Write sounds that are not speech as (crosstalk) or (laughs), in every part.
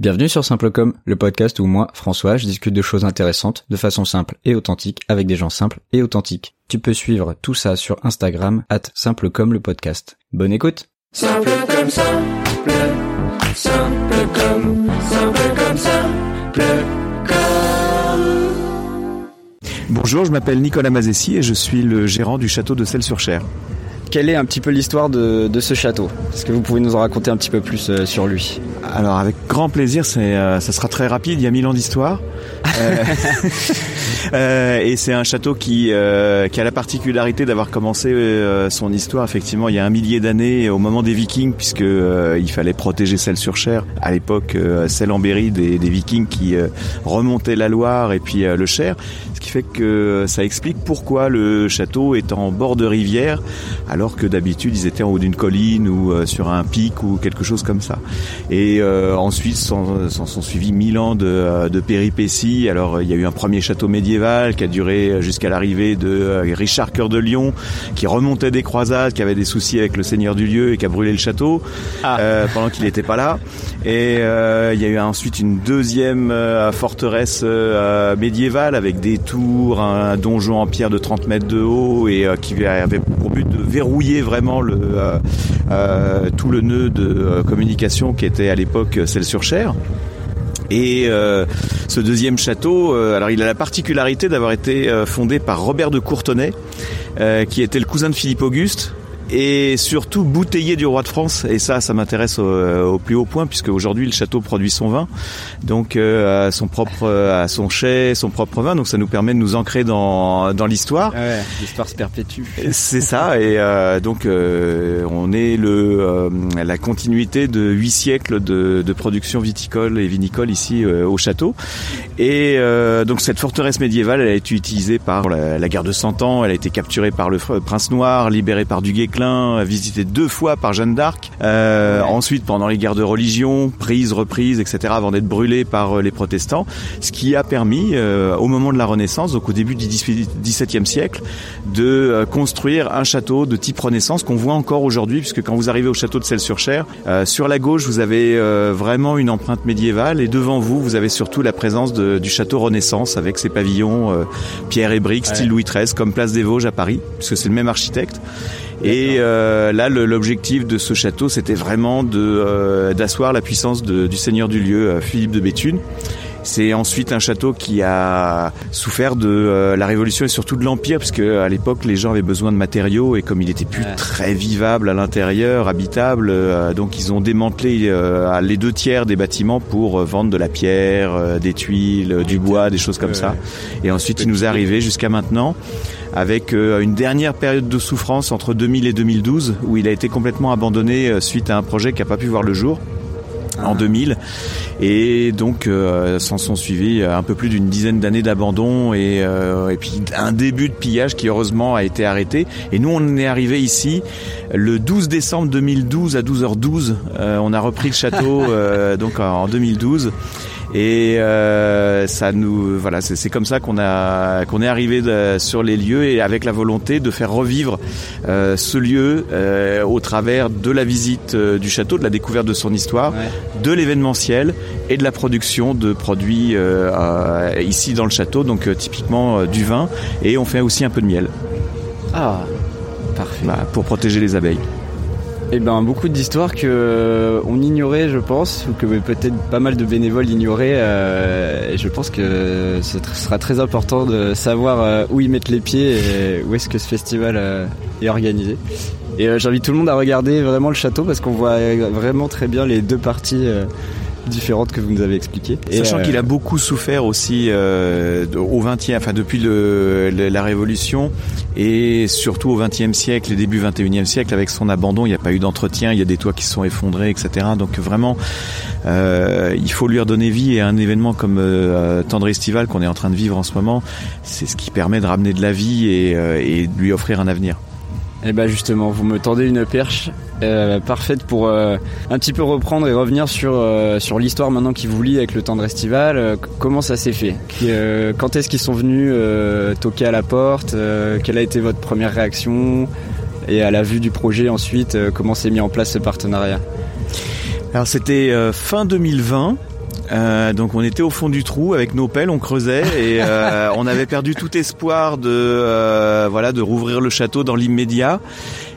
Bienvenue sur Simplecom, le podcast où moi, François, je discute de choses intéressantes de façon simple et authentique avec des gens simples et authentiques. Tu peux suivre tout ça sur Instagram, at Simplecom le podcast. Bonne écoute Simple comme simple, simple comme, simple comme simple comme. Bonjour, je m'appelle Nicolas Mazessi et je suis le gérant du château de Celles-sur-Cher. Quelle est un petit peu l'histoire de, de ce château? Est-ce que vous pouvez nous en raconter un petit peu plus euh, sur lui? Alors avec grand plaisir, c'est, euh, ça sera très rapide, il y a mille ans d'histoire. (laughs) (laughs) Euh, et c'est un château qui, qui a la particularité d'avoir commencé son histoire effectivement il y a un millier d'années au moment des Vikings puisque euh, il fallait protéger Celles-sur-Cher. À l'époque, celle en Berry des, des Vikings qui remontaient la Loire et puis le Cher. Ce qui fait que ça explique pourquoi le château est en bord de rivière alors que d'habitude ils étaient en haut d'une colline ou euh, sur un pic ou quelque chose comme ça. Et euh, ensuite s'en sont suivis mille ans de, euh, de péripéties. Alors euh, il y a eu un premier château médiéval qui a duré jusqu'à l'arrivée de euh, Richard Cœur de Lion qui remontait des croisades, qui avait des soucis avec le seigneur du lieu et qui a brûlé le château euh, pendant qu'il n'était pas là. Et euh, il y a eu ensuite une deuxième euh, forteresse euh, médiévale avec des un donjon en pierre de 30 mètres de haut et euh, qui avait pour but de verrouiller vraiment euh, euh, tout le nœud de communication qui était à l'époque Celles-sur-Cher. Et euh, ce deuxième château, alors il a la particularité d'avoir été fondé par Robert de Courtenay, qui était le cousin de Philippe Auguste, et surtout bouteiller du roi de France. Et ça, ça m'intéresse au, au plus haut point, puisque aujourd'hui le château produit son vin, donc euh, son propre, à son chai, son propre vin. Donc ça nous permet de nous ancrer dans dans l'histoire. Ouais, l'histoire se perpétue. C'est ça, et euh, donc euh, on est le euh, la continuité de huit siècles de, de production viticole et vinicole ici euh, au château. Et euh, donc cette forteresse médiévale, elle a été utilisée par la, la guerre de Cent Ans. Elle a été capturée par le prince noir, libérée par du Guesclin, visitée deux fois par Jeanne d'Arc. Euh, Ensuite, pendant les guerres de religion, prise, reprise, etc., avant d'être brûlée par euh, les protestants, ce qui a permis, euh, au moment de la Renaissance, donc au début du XVIIe siècle, de euh, construire un château de type Renaissance qu'on voit encore aujourd'hui, puisque quand vous arrivez au château de Celles-sur-Cher, euh, sur la gauche, vous avez euh, vraiment une empreinte médiévale, et devant vous, vous avez surtout la présence de- du château Renaissance avec ses pavillons euh, pierre et briques, style Louis XIII, comme Place des Vosges à Paris, puisque c'est le même architecte. Et euh, là, l'objectif de ce château, c'était vraiment de euh, d'asseoir la puissance de- du seigneur du lieu, euh, Philippe de Béthune. C'est ensuite un château qui a souffert de euh, la Révolution et surtout de l'Empire, parce que à l'époque les gens avaient besoin de matériaux et comme il était plus Ouais. très vivable à l'intérieur, habitable, euh, donc ils ont démantelé euh, les deux tiers des bâtiments pour euh, vendre de la pierre, euh, des tuiles, du bois, des choses comme ça. Et ensuite il nous est arrivé jusqu'à maintenant avec euh, une dernière période de souffrance entre 2000 et 2012 où il a été complètement abandonné euh, suite à un projet qui n'a pas pu voir le jour en 2000 et donc euh, s'en sont suivis euh, un peu plus d'une dizaine d'années d'abandon et, euh, et puis un début de pillage qui heureusement a été arrêté. Et nous on est arrivé ici le 12 décembre 2012 à 12h12 Euh, on a repris le château (laughs) euh, donc en 2012 et euh, ça nous voilà c'est comme ça qu'on a qu'on est arrivé de- sur les lieux et avec la volonté de faire revivre euh, ce lieu euh, au travers de la visite du château de la découverte de son histoire Ouais. de l'événementiel et de la production de produits euh, euh, ici dans le château donc typiquement du vin et on fait aussi un peu de miel Ah, parfait. bah, pour protéger les abeilles Eh ben beaucoup d'histoires que euh, on ignorait, je pense, ou que peut-être pas mal de bénévoles ignoraient. euh, et je pense que ce sera très important de savoir euh, où ils mettent les pieds et où est-ce que ce festival euh, est organisé. Et euh, j'invite tout le monde à regarder vraiment le château parce qu'on voit vraiment très bien les deux parties différentes que vous nous avez expliquées. Sachant euh, qu'il a beaucoup souffert aussi euh, au 20e, enfin depuis le, le- la Révolution et surtout au 20e siècle et début 21e siècle avec son abandon, il n'y a pas eu d'entretien, il y a des toits qui se sont effondrés, etc. Donc vraiment, euh, il faut lui redonner vie et un événement comme euh, Tendre Estival qu'on est en train de vivre en ce moment, c'est ce qui permet de ramener de la vie et, euh, et de lui offrir un avenir. Et bah justement, vous me tendez une perche euh, parfaite pour euh, un petit peu reprendre et revenir sur euh, sur l'histoire maintenant qui vous lie avec le tendre estival. Comment ça s'est fait? Quand est-ce qu'ils sont venus toquer à la porte? Quelle a été votre première réaction? Et à la vue du projet ensuite, comment s'est mis en place ce partenariat? Alors c'était fin 2020 Euh, donc on était au fond du trou avec nos pelles, on creusait et euh, (laughs) on avait perdu tout espoir de euh, voilà de rouvrir le château dans l'immédiat.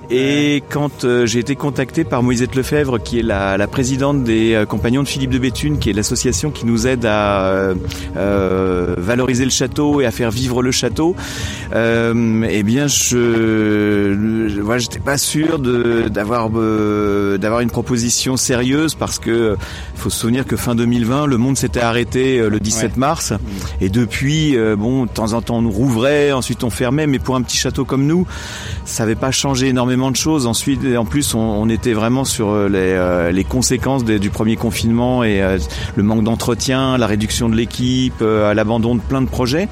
Et quand euh, j'ai été contacté par Moisette Lefebvre, qui est la, la présidente des euh, Compagnons de Philippe de Béthune, qui est l'association qui nous aide à euh, valoriser le château et à faire vivre le château, eh bien, je, je voilà, j'étais pas sûr d'avoir d'avoir une proposition sérieuse parce que faut se souvenir que fin 2020, le monde s'était arrêté le 17 Ouais. mars, et depuis, bon, de temps en temps, on nous rouvrait, ensuite on fermait, mais pour un petit château comme nous, ça n'avait pas changé énormément de choses. Ensuite, en plus, on, était vraiment sur euh, les, euh, les conséquences du premier confinement et euh, le manque d'entretien, la réduction de l'équipe, l'abandon de plein de projets.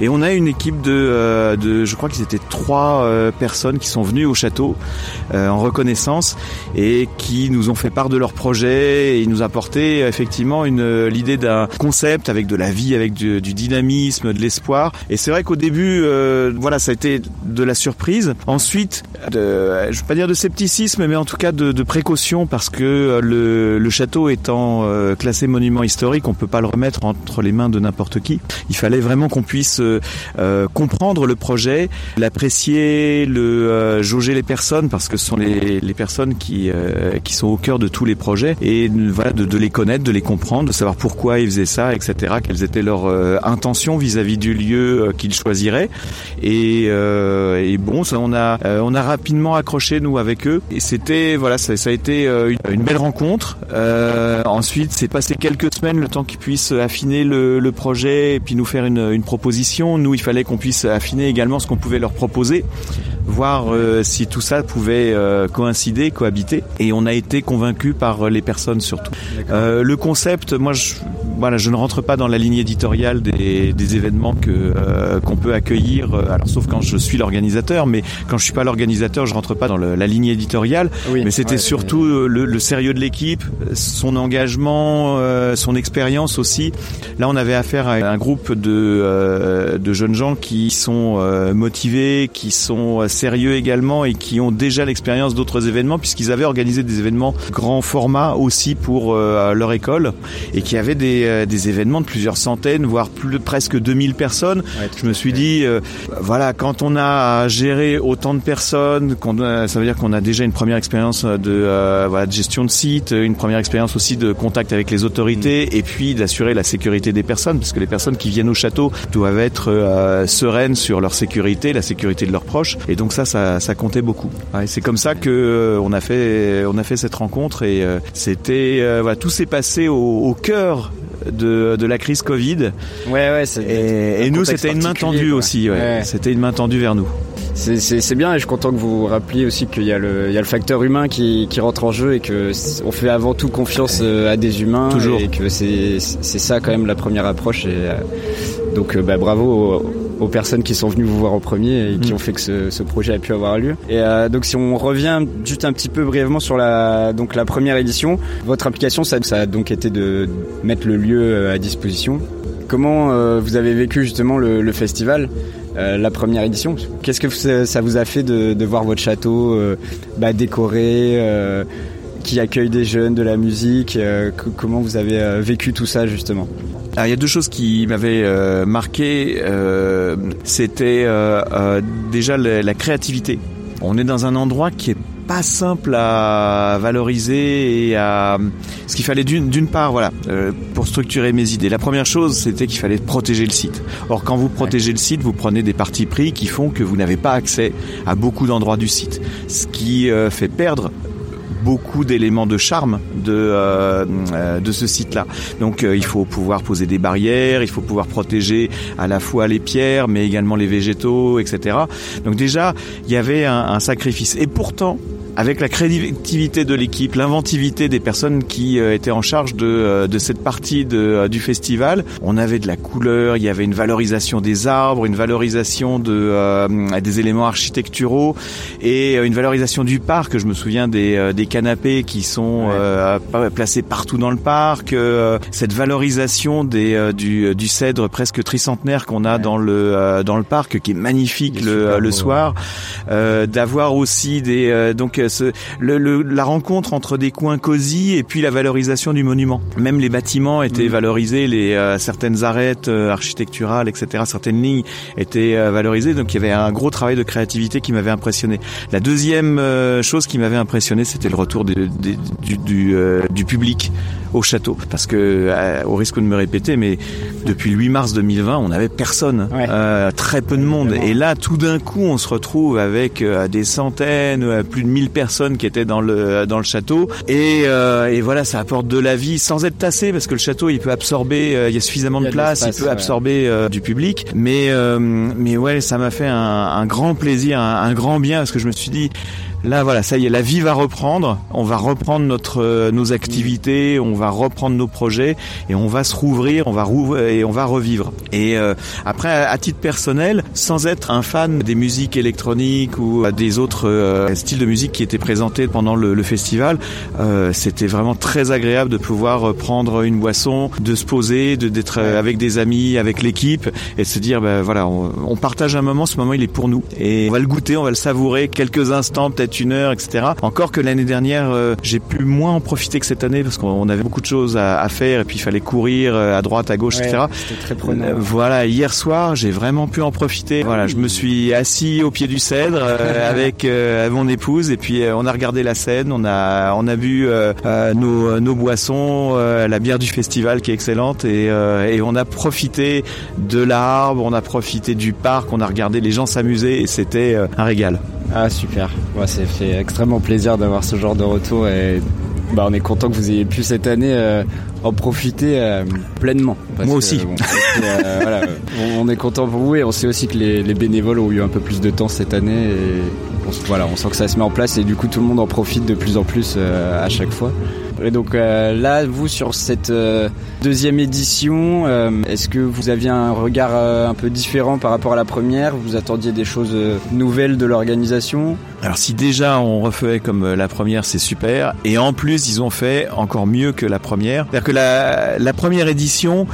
Et on a une équipe de, euh, de je crois qu'ils étaient trois euh, personnes qui sont venues au château euh, en reconnaissance et qui nous ont fait part de leur projet et ils nous apportaient effectivement une euh, l'idée d'un concept avec de la vie, avec du, du dynamisme, de l'espoir. Et c'est vrai qu'au début, euh, voilà, ça a été de la surprise. Ensuite, de, je veux pas dire de scepticisme, mais en tout cas de, de précaution parce que euh, le, le château étant classé monument historique, on peut pas le remettre entre les mains de n'importe qui. Il fallait vraiment qu'on puisse euh, comprendre le projet, l'apprécier, le euh, jauger les personnes parce que ce sont les, les personnes qui euh, qui sont au cœur de tous les projets et voilà de, de les connaître, de les comprendre, de savoir pourquoi ils faisaient ça, etc. Quelles étaient leurs euh, intentions vis-à-vis du lieu euh, qu'ils choisiraient et, euh, et bon, ça on a on a rapidement accroché nous avec eux et c'était voilà ça, ça a été une, belle rencontre. Ensuite, c'est passé quelques semaines le temps qu'ils puissent affiner le, le projet et puis nous faire une, une proposition. Nous, il fallait qu'on puisse affiner également ce qu'on pouvait leur proposer, voir euh, si tout ça pouvait euh, coïncider, cohabiter. Et on a été convaincus par les personnes surtout. Euh, le concept, moi, je, voilà, je ne rentre pas dans la ligne éditoriale des, des événements que euh, qu'on peut accueillir. euh, Alors, sauf quand je suis l'organisateur, mais quand je suis pas l'organisateur, je rentre pas dans le- la ligne éditoriale. Oui. Mais c'était Ouais, surtout euh, le, le sérieux de l'équipe, son engagement, euh, son expérience aussi. Là, on avait affaire à un groupe de, euh, de jeunes gens qui sont euh, motivés, qui sont sérieux également et qui ont déjà l'expérience d'autres événements puisqu'ils avaient organisé des événements grand format aussi pour euh, leur école et qui avaient des, euh, des événements de plusieurs centaines, voire plus presque 2000 personnes. Ouais, Je me suis dit, euh, voilà, quand on a à gérer autant de personnes, a- ça veut dire qu'on a déjà une première expérience de, euh, voilà, de gestion de site, une première expérience aussi de contact avec les autorités, et puis d'assurer la sécurité des personnes, parce que les personnes qui viennent au château doivent être euh, sereines sur leur sécurité, la sécurité de leurs proches, et donc ça, ça, ça comptait beaucoup. Ouais, c'est comme ça que euh, on a fait, on a fait cette rencontre, et euh, c'était, euh, voilà, tout s'est passé au, au cœur de, de la crise Covid. Ouais, ouais. Et, nous, c'était une main tendue quoi. aussi. Ouais. Ouais. C'était une main tendue vers nous. C'est- bien et je suis content que vous vous rappeliez aussi qu'il y, a le- il y a le facteur humain qui, qui rentre en jeu et que on fait avant tout confiance euh, à des humains Toujours. et que c'est c'est ça quand même la première approche et euh, donc euh, bah, bravo aux, personnes qui sont venues vous voir en premier et qui Mm. ont fait que ce, ce projet a pu avoir lieu. Et euh, donc si on revient juste un petit peu brièvement sur la donc la première édition, votre implication ça, ça a donc été de mettre le lieu euh, à disposition. Comment euh, vous avez vécu justement le, le festival euh, la première édition? Qu'est-ce que ça vous a fait de, de voir votre château euh, bah, décoré, euh, qui accueille des jeunes, de la musique euh, co- Comment vous avez vécu tout ça justement? Il y a deux choses qui m'avaient euh, marqué. Euh, C'était euh, déjà la, créativité. On est dans un endroit qui est pas simple à valoriser et à ce qu'il fallait d'une part voilà pour structurer mes idées la première chose c'était qu'il fallait protéger le site or quand vous protégez le site vous prenez des partis pris qui font que vous n'avez pas accès à beaucoup d'endroits du site ce qui fait perdre beaucoup d'éléments de charme de euh, euh, de ce site-là. Donc euh, il faut pouvoir poser des barrières, il faut pouvoir protéger à la fois les pierres, mais également les végétaux, etc. Donc déjà il y avait un, un sacrifice. Et pourtant avec la créativité de l'équipe, l'inventivité des personnes qui euh, étaient en charge de, euh, de cette partie de, euh, du festival, on avait de la couleur, il y avait une valorisation des arbres, une valorisation de, euh, des éléments architecturaux et une valorisation du parc. Je me souviens des, des canapés qui sont Ouais. euh, placés partout dans le parc, euh, cette valorisation des, du, du cèdre presque tricentenaire qu'on a Ouais. dans le, dans le parc, qui est magnifique est le, le beau, soir, euh, d'avoir aussi des... donc ce, le, le- la rencontre entre des coins cosy et puis la valorisation du monument. Même les bâtiments étaient Mhm. valorisés, les euh, certaines arêtes euh, architecturales, etc., certaines lignes étaient euh, valorisées. Donc il y avait un gros travail de créativité qui m'avait impressionné. La deuxième euh, chose qui m'avait impressionné, c'était le retour de- de- du, du, du public au château. Parce que, euh, au risque de me répéter, mais depuis le 8 mars 2020, on n'avait personne, Ouais. euh, très peu de monde. Et là, tout d'un coup, on se retrouve avec euh, des centaines, euh, plus de 1000 personnes qui étaient dans le dans le château. Et, euh, et voilà, ça apporte de la vie sans être tassé, parce que le château, il peut absorber, euh, il y a suffisamment Il y de a de place, il peut ouais. absorber euh, du public. Mais euh, mais ouais, ça m'a fait un, un grand plaisir, un, un grand bien, parce que je me suis dit. Là, voilà, ça y est, la vie va reprendre. On va reprendre notre euh, nos activités, on va reprendre nos projets et on va se rouvrir, on va rouvrir et on va revivre. Et euh, après, à titre personnel, sans être un fan des musiques électroniques ou euh, des autres styles de musique qui étaient présentés pendant le, festival, euh, c'était vraiment très agréable de pouvoir prendre une boisson, de se poser, de d'être avec des amis, avec l'équipe et de se dire, ben voilà, on, on partage un moment. Ce moment, il est pour nous et on va le goûter, on va le savourer quelques instants, peut-être une heure, etc. Encore que l'année dernière, euh, j'ai pu moins en profiter que cette année parce qu'on avait beaucoup de choses à, à faire et puis il fallait courir euh, à droite, à gauche, Ouais, etc. C'était très prenant. Euh, Voilà, hier soir, j'ai vraiment pu en profiter. Voilà, je me suis assis au pied du cèdre euh, (laughs) avec mon épouse et puis on a regardé la scène, on a on a bu nos, nos boissons, la bière du festival qui est excellente et, et on a profité de l'arbre, on a profité du parc, on a regardé les gens s'amuser et c'était un régal. Ah super, ouais, ça fait extrêmement plaisir d'avoir ce genre de retour et bah, on est content que vous ayez pu cette année euh, en profiter euh, pleinement. Parce Moi que, aussi. bon, euh, (laughs) voilà, on, on est content pour vous et on sait aussi que les, les bénévoles ont eu un peu plus de temps cette année et on, voilà, on sent que ça se met en place et du coup tout le monde en profite de plus en plus euh, à chaque fois. Et donc euh, là, vous sur cette euh, deuxième édition, euh, est-ce que vous aviez un regard un peu différent par rapport à la première? Vous attendiez des choses nouvelles de l'organisation? Alors si déjà on refait comme la première, c'est super. Et en plus, ils ont fait encore mieux que la première. C'est-à-dire que la, la première édition,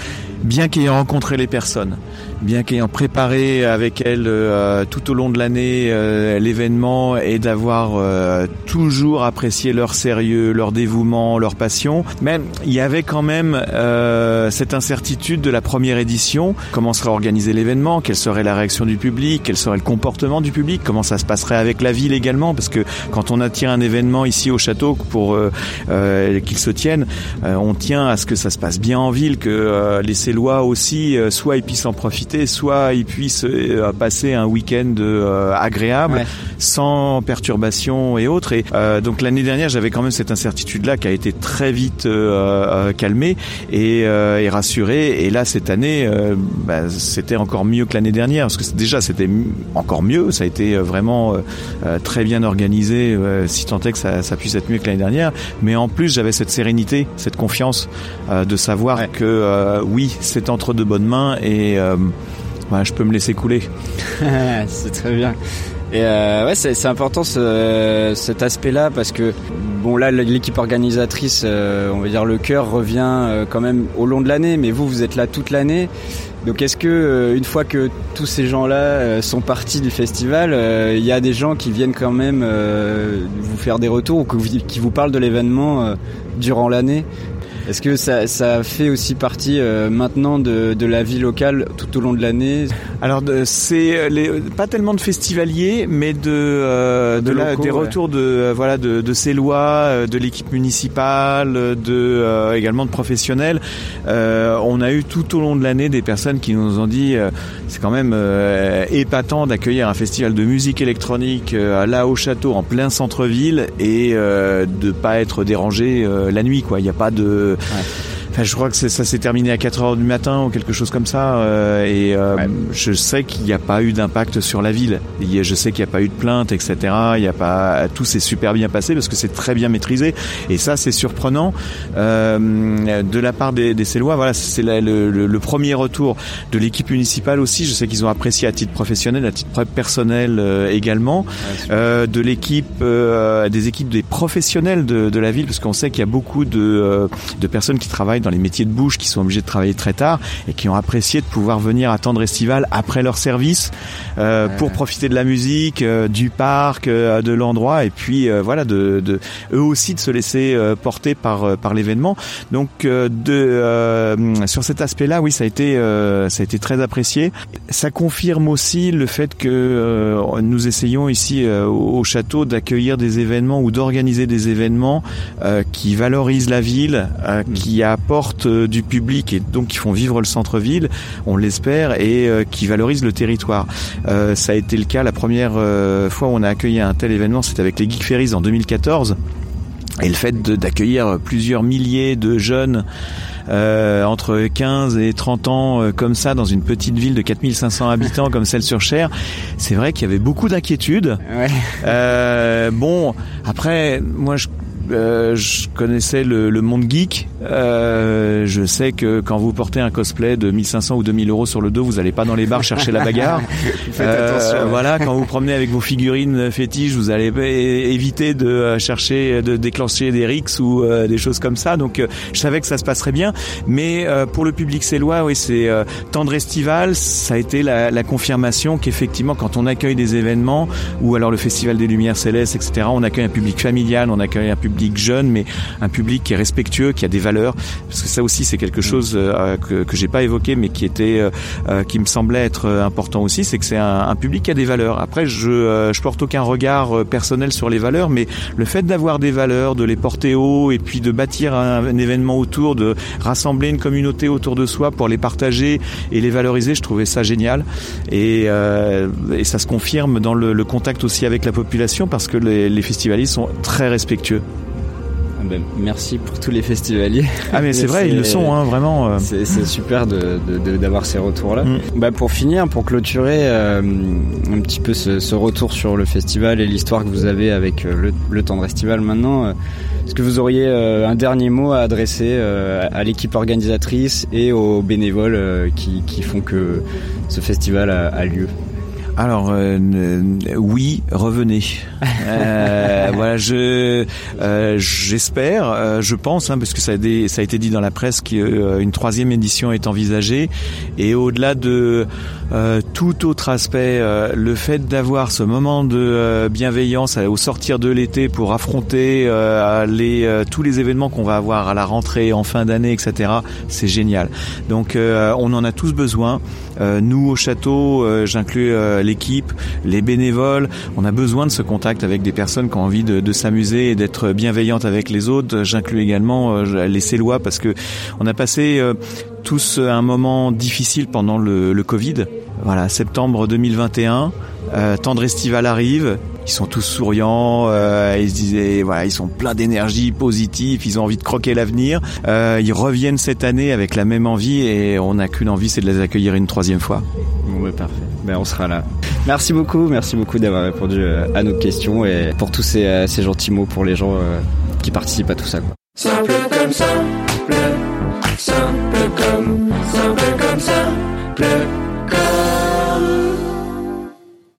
bien qu'ayant rencontré les personnes, bien qu'ayant préparé avec elles euh, tout au long de l'année euh, l'événement et d'avoir euh, toujours apprécié leur sérieux, leur dévouement, leur passion, mais il y avait quand même euh, cette incertitude de la première édition. Comment serait organisé l'événement? Quelle serait la réaction du public? Quel serait le comportement du public? Comment ça se passerait avec la ville également? Parce que quand on attire un événement ici au château pour euh, euh, qu'il se tienne, on tient à ce que ça se passe bien en ville, que les Célois aussi, soit ils puissent en profiter, soit ils puissent euh, passer un week-end euh, agréable Ouais. sans perturbation et autres. Et euh, donc l'année dernière, j'avais quand même cette incertitude-là qui a été très vite calmée et, et rassurée. Et là, cette année, bah, c'était encore mieux que l'année dernière parce que déjà c'était encore mieux. Ça a été vraiment très bien organisé, si tant est que ça, ça puisse être mieux que l'année dernière. Mais en plus, j'avais cette sérénité, cette confiance de savoir Ouais. que euh, oui, c'est entre de bonnes mains et euh, je peux me laisser couler. (laughs) c'est très bien. Et euh, ouais, c'est important ce, cet aspect-là parce que bon là l'équipe organisatrice, euh, on va dire le cœur revient euh, quand même au long de l'année, mais vous vous êtes là toute l'année. Donc est-ce que une fois que tous ces gens-là sont partis du festival, il y a des gens qui viennent quand même vous faire des retours ou qui vous parlent de l'événement durant l'année? Est-ce que ça, ça fait aussi partie euh, maintenant de, de la vie locale tout au long de l'année? Alors c'est euh, les, pas tellement de festivaliers, mais de, euh, de, De la- locaux, des ouais. retours de euh, voilà de, de Célois, euh, de l'équipe municipale, de euh, également de professionnels. Euh, on a eu tout au long de l'année des personnes qui nous ont dit euh, c'est quand même euh, épatant d'accueillir un festival de musique électronique euh, là au château en plein centre-ville et euh, de pas être dérangé euh, la nuit quoi. Il n'y a pas de 哎 Enfin, je crois que ça s'est terminé à 4 heures du matin ou quelque chose comme ça. euh, et euh, Ouais. je sais qu'il n'y a pas eu d'impact sur la ville. Je sais qu'il n'y a pas eu de plainte, etc. Il y a pas tout s'est super bien passé parce que c'est très bien maîtrisé. Et ça, c'est surprenant euh, de la part des, des Célois. Voilà, c'est le, le- le premier retour de l'équipe municipale aussi. Je sais qu'ils ont apprécié à titre professionnel, à titre personnel euh, également euh, de l'équipe, euh, des équipes des professionnels de, de la ville, parce qu'on sait qu'il y a beaucoup de, de personnes qui travaillent dans dans les métiers de bouche qui sont obligés de travailler très tard et qui ont apprécié de pouvoir venir attendre Estival après leur service euh, pour profiter de la musique, euh, du parc, euh, de l'endroit et puis voilà de, de, eux aussi de se laisser porter par par l'événement. Donc de sur cet aspect-là, oui, ça a été ça a été très apprécié. Ça confirme aussi le fait que nous essayons ici au château d'accueillir des événements ou d'organiser des événements qui valorisent la ville, mm. qui apportent du public et donc qui font vivre le centre-ville, on l'espère, et qui valorisent le territoire. ça a été le cas la première fois où on a accueilli un tel événement, c'était avec les Geek Ferries en 2014. Et le fait d'accueillir plusieurs milliers de jeunes euh, entre 15 et 30 ans euh, comme ça dans une petite ville de 4500 habitants comme celle sur Cher, c'est vrai qu'il y avait beaucoup d'inquiétudes. Ouais. Euh, bon, après, moi je euh, je connaissais le, le, monde geek. Euh, je sais que quand vous portez un cosplay de 1500 ou 2000 euros sur le dos, vous n'allez pas dans les bars chercher la bagarre. (laughs) euh, voilà, quand vous promenez avec vos figurines fétiches, vous allez éviter de euh, chercher, de déclencher des rixes ou des choses comme ça. Donc, je savais que ça se passerait bien. Mais pour le public sélois, oui, c'est tendre estival. Ça a été la, la confirmation qu'effectivement, quand on accueille des événements ou alors le Festival des Lumières Célestes, etc., on accueille un public familial, on accueille un public jeune, mais un public qui est respectueux, qui a des valeurs. Parce que ça aussi, c'est quelque chose euh, que, que j'ai pas évoqué, mais qui était, euh, euh, qui me semblait être important aussi, c'est que c'est un, public qui a des valeurs. Après, je, je porte aucun regard personnel sur les valeurs, mais le fait d'avoir des valeurs, de les porter haut, et puis de bâtir un, événement autour, de rassembler une communauté autour de soi pour les partager et les valoriser, je trouvais ça génial. Et, et ça se confirme dans le, contact aussi avec la population parce que les, les festivalistes sont très respectueux. Ah ben, merci pour tous les festivaliers. Ah mais c'est vrai, ils le sont, hein, vraiment. Euh. C'est super d'avoir de, ces retours-là. Mm. Bah, pour finir, pour clôturer euh, un petit peu ce, retour sur le festival et l'histoire que vous avez avec euh, le, le Tendre Estival maintenant, est-ce que vous auriez un dernier mot à adresser à l'équipe organisatrice et aux bénévoles qui, qui, font que ce festival a lieu? Alors euh, oui, revenez. (laughs) euh, voilà, je euh, j'espère, euh, je pense, hein, parce que ça a, des, ça a été dit dans la presse qu'une troisième édition est envisagée. Et au-delà de tout autre aspect, le fait d'avoir ce moment de bienveillance au sortir de l'été pour affronter les, tous les événements qu'on va avoir à la rentrée, en fin d'année, etc. C'est génial. Donc on en a tous besoin. nous au château, j'inclus l'équipe, les bénévoles. On a besoin de ce contact avec des personnes qui ont envie de, s'amuser et d'être bienveillantes avec les autres. J'inclus également euh, les Célois parce que on a passé euh, tous un moment difficile pendant le, Covid. Voilà, septembre 2021. Euh, Tendre Estival arrive, ils sont tous souriants, euh, ils se disaient voilà, ils sont pleins d'énergie positive, ils ont envie de croquer l'avenir. Euh, ils reviennent cette année avec la même envie et on n'a qu'une envie, c'est de les accueillir une troisième fois. Parfait. Ben, on sera là. Merci beaucoup, merci beaucoup d'avoir répondu euh, à nos questions et pour tous ces, euh, gentils mots pour les gens euh, qui participent à tout ça.